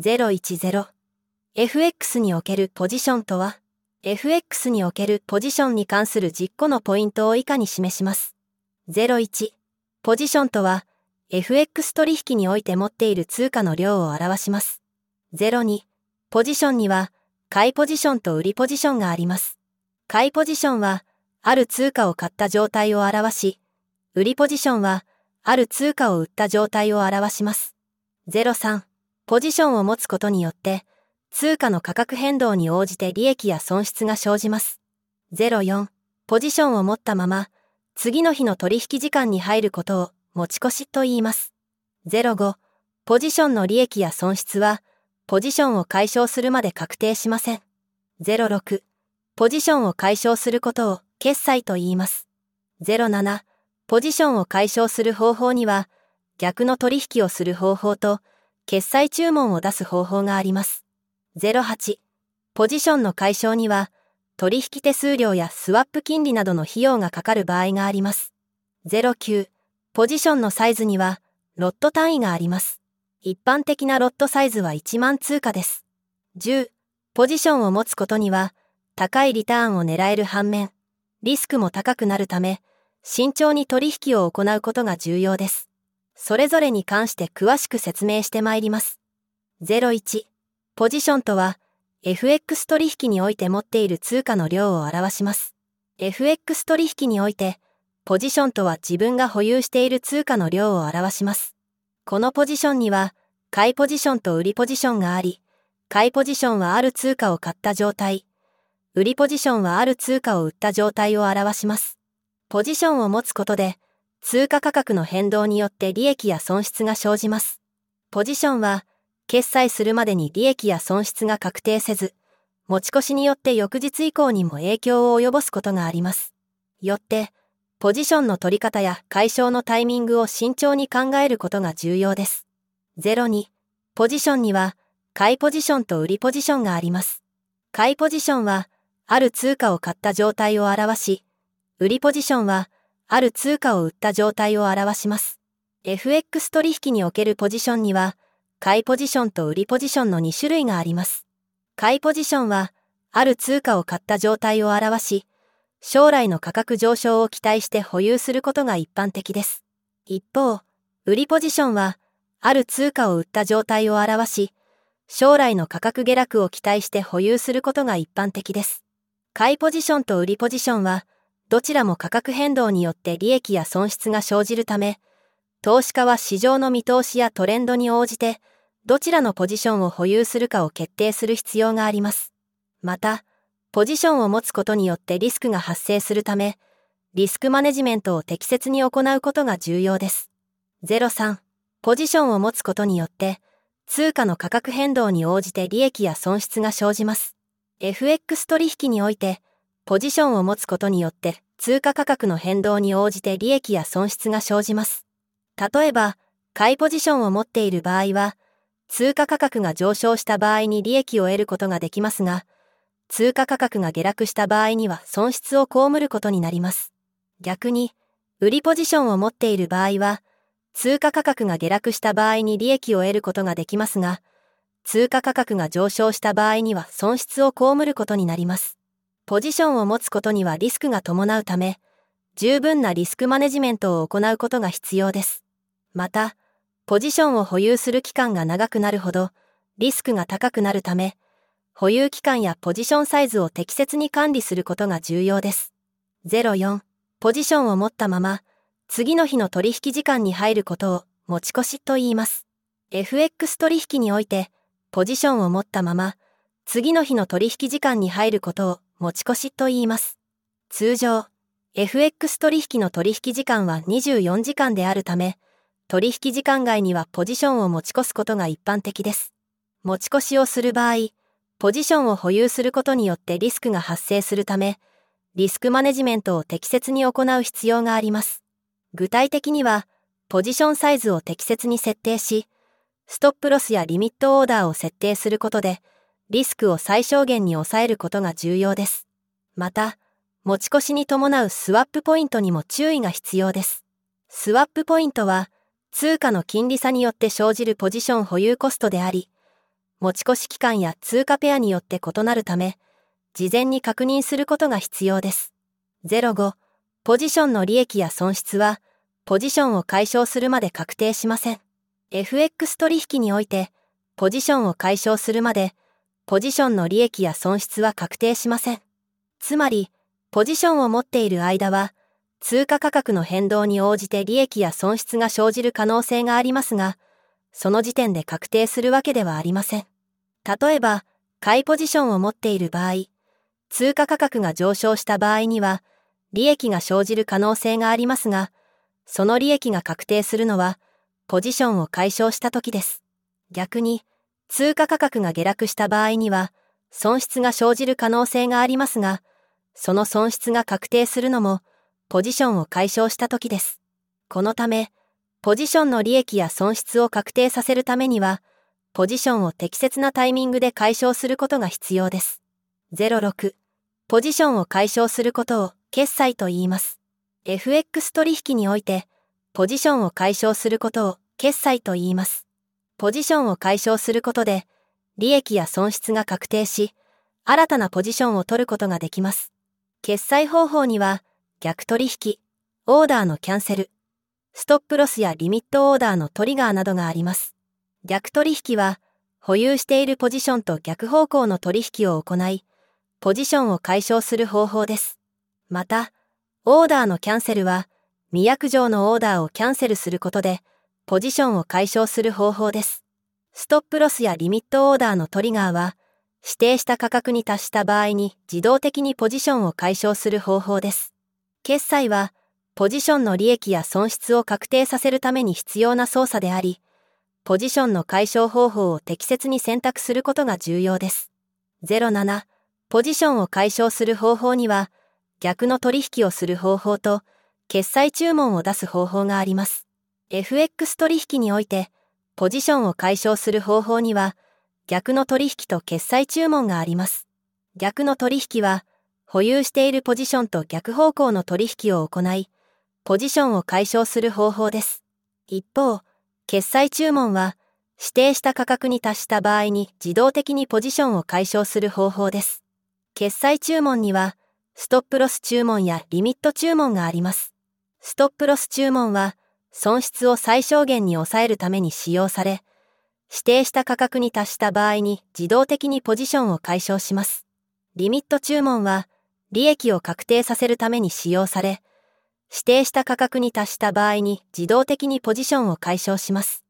010FX におけるポジションとは FX におけるポジションに関する10個のポイントを以下に示します。01ポジションとは FX 取引において持っている通貨の量を表します。02ポジションには買いポジションと売りポジションがあります。買いポジションはある通貨を買った状態を表し、売りポジションはある通貨を売った状態を表します。03ポジションを持つことによって、通貨の価格変動に応じて利益や損失が生じます。04ポジションを持ったまま、次の日の取引時間に入ることを持ち越しと言います。05ポジションの利益や損失は、ポジションを解消するまで確定しません。06ポジションを解消することを決済と言います。07ポジションを解消する方法には、逆の取引をする方法と、決済注文を出す方法があります。08ポジションの解消には、取引手数料やスワップ金利などの費用がかかる場合があります。09ポジションのサイズには、ロット単位があります。一般的なロットサイズは1万通貨です。10ポジションを持つことには、高いリターンを狙える反面、リスクも高くなるため、慎重に取引を行うことが重要です。それぞれに関して詳しく説明してまいります。01ポジションとは FX 取引において持っている通貨の量を表します。FX 取引においてポジションとは自分が保有している通貨の量を表します。このポジションには買いポジションと売りポジションがあり、買いポジションはある通貨を買った状態、売りポジションはある通貨を売った状態を表します。ポジションを持つことで通貨価格の変動によって利益や損失が生じます。ポジションは、決済するまでに利益や損失が確定せず、持ち越しによって翌日以降にも影響を及ぼすことがあります。よって、ポジションの取り方や解消のタイミングを慎重に考えることが重要です。02、ポジションには、買いポジションと売りポジションがあります。買いポジションは、ある通貨を買った状態を表し、売りポジションは、ある通貨を売った状態を表します。FX 取引におけるポジションには、買いポジションと売りポジションの2種類があります。買いポジションは、ある通貨を買った状態を表し、将来の価格上昇を期待して保有することが一般的です。一方、売りポジションは、ある通貨を売った状態を表し、将来の価格下落を期待して保有することが一般的です。買いポジションと売りポジションは、どちらも価格変動によって利益や損失が生じるため、投資家は市場の見通しやトレンドに応じて、どちらのポジションを保有するかを決定する必要があります。また、ポジションを持つことによってリスクが発生するため、リスクマネジメントを適切に行うことが重要です。03、ポジションを持つことによって、通貨の価格変動に応じて利益や損失が生じます。FX 取引において、ポジションを持つことによって通貨価格の変動に応じて利益や損失が生じます。例えば、買いポジションを持っている場合は、通貨価格が上昇した場合に利益を得ることができますが、通貨価格が下落した場合には損失を被ることになります。逆に、売りポジションを持っている場合は、通貨価格が下落した場合に利益を得ることができますが、通貨価格が上昇した場合には損失を被ることになります。ポジションを持つことにはリスクが伴うため、十分なリスクマネジメントを行うことが必要です。また、ポジションを保有する期間が長くなるほど、リスクが高くなるため、保有期間やポジションサイズを適切に管理することが重要です。04、ポジションを持ったまま、次の日の取引時間に入ることを持ち越しと言います。FX 取引において、ポジションを持ったまま、次の日の取引時間に入ることを持ち越しと言います。通常、FX 取引の取引時間は24時間であるため、取引時間外にはポジションを持ち越すことが一般的です。持ち越しをする場合、ポジションを保有することによってリスクが発生するため、リスクマネジメントを適切に行う必要があります。具体的には、ポジションサイズを適切に設定し、ストップロスやリミットオーダーを設定することで、リスクを最小限に抑えることが重要です。また、持ち越しに伴うスワップポイントにも注意が必要です。スワップポイントは、通貨の金利差によって生じるポジション保有コストであり、持ち越し期間や通貨ペアによって異なるため、事前に確認することが必要です。05、ポジションの利益や損失は、ポジションを解消するまで確定しません。FX 取引において、ポジションを解消するまで、ポジションの利益や損失は確定しません。つまり、ポジションを持っている間は、通貨価格の変動に応じて利益や損失が生じる可能性がありますが、その時点で確定するわけではありません。例えば、買いポジションを持っている場合、通貨価格が上昇した場合には、利益が生じる可能性がありますが、その利益が確定するのは、ポジションを解消した時です。逆に、通貨価格が下落した場合には、損失が生じる可能性がありますが、その損失が確定するのも、ポジションを解消した時です。このため、ポジションの利益や損失を確定させるためには、ポジションを適切なタイミングで解消することが必要です。06、ポジションを解消することを決済と言います。FX 取引において、ポジションを解消することを決済と言います。ポジションを解消することで、利益や損失が確定し、新たなポジションを取ることができます。決済方法には、逆取引、オーダーのキャンセル、ストップロスやリミットオーダーのトリガーなどがあります。逆取引は、保有しているポジションと逆方向の取引を行い、ポジションを解消する方法です。また、オーダーのキャンセルは、未約定のオーダーをキャンセルすることで、ポジションを解消する方法です。ストップロスやリミットオーダーのトリガーは、指定した価格に達した場合に自動的にポジションを解消する方法です。決済は、ポジションの利益や損失を確定させるために必要な操作であり、ポジションの解消方法を適切に選択することが重要です。07、ポジションを解消する方法には、逆の取引をする方法と、決済注文を出す方法があります。FX 取引において、ポジションを解消する方法には、逆の取引と決済注文があります。逆の取引は、保有しているポジションと逆方向の取引を行い、ポジションを解消する方法です。一方、決済注文は、指定した価格に達した場合に自動的にポジションを解消する方法です。決済注文には、ストップロス注文やリミット注文があります。ストップロス注文は、損失を最小限に抑えるために使用され、指定した価格に達した場合に自動的にポジションを解消します。リミット注文は、利益を確定させるために使用され、指定した価格に達した場合に自動的にポジションを解消します。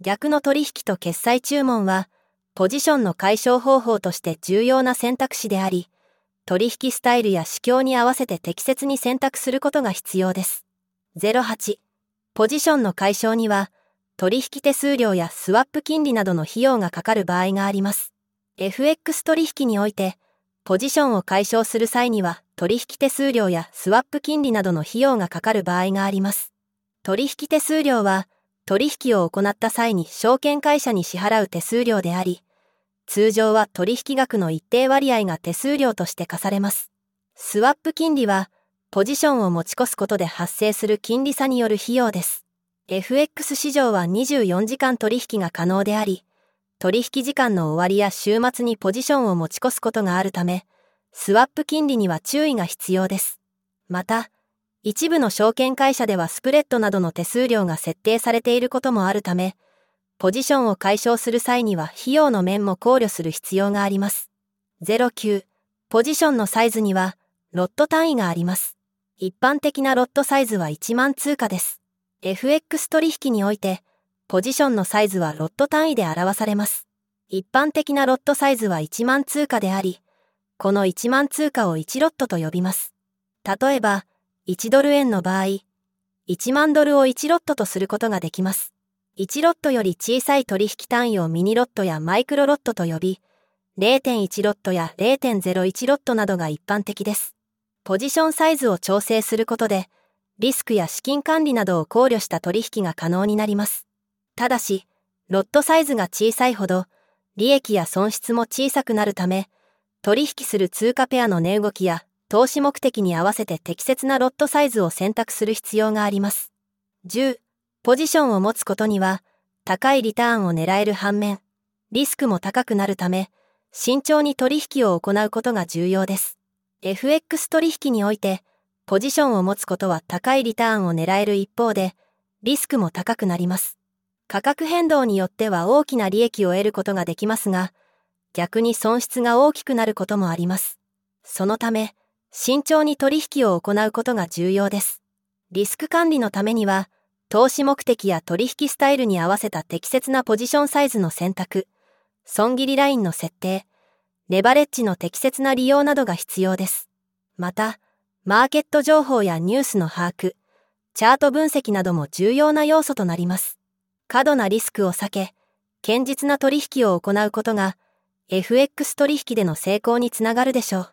逆の取引と決済注文は、ポジションの解消方法として重要な選択肢であり、取引スタイルや市況に合わせて適切に選択することが必要です。08、ポジションの解消には、取引手数料やスワップ金利などの費用がかかる場合があります。FX 取引において、ポジションを解消する際には、取引手数料やスワップ金利などの費用がかかる場合があります。取引手数料は、取引を行った際に証券会社に支払う手数料であり、通常は取引額の一定割合が手数料として課されます。スワップ金利は、ポジションを持ち越すことで発生する金利差による費用です。FX 市場は24時間取引が可能であり、取引時間の終わりや週末にポジションを持ち越すことがあるため、スワップ金利には注意が必要です。また、一部の証券会社ではスプレッドなどの手数料が設定されていることもあるため、ポジションを解消する際には費用の面も考慮する必要があります。09、ポジションのサイズには、ロット単位があります。一般的なロットサイズは1万通貨です。FX 取引において、ポジションのサイズはロット単位で表されます。一般的なロットサイズは1万通貨であり、この1万通貨を1ロットと呼びます。例えば、1ドル円の場合、1万ドルを1ロットとすることができます。1ロットより小さい取引単位をミニロットやマイクロロットと呼び、0.1ロットや0.01ロットなどが一般的です。ポジションサイズを調整することで、リスクや資金管理などを考慮した取引が可能になります。ただし、ロットサイズが小さいほど、利益や損失も小さくなるため、取引する通貨ペアの値動きや投資目的に合わせて適切なロットサイズを選択する必要があります。10、ポジションを持つことには、高いリターンを狙える反面、リスクも高くなるため、慎重に取引を行うことが重要です。FX 取引において、ポジションを持つことは高いリターンを狙える一方で、リスクも高くなります。価格変動によっては大きな利益を得ることができますが、逆に損失が大きくなることもあります。そのため、慎重に取引を行うことが重要です。リスク管理のためには、投資目的や取引スタイルに合わせた適切なポジションサイズの選択、損切りラインの設定、レバレッジの適切な利用などが必要です。また、マーケット情報やニュースの把握、チャート分析なども重要な要素となります。過度なリスクを避け、堅実な取引を行うことが、FX 取引での成功につながるでしょう。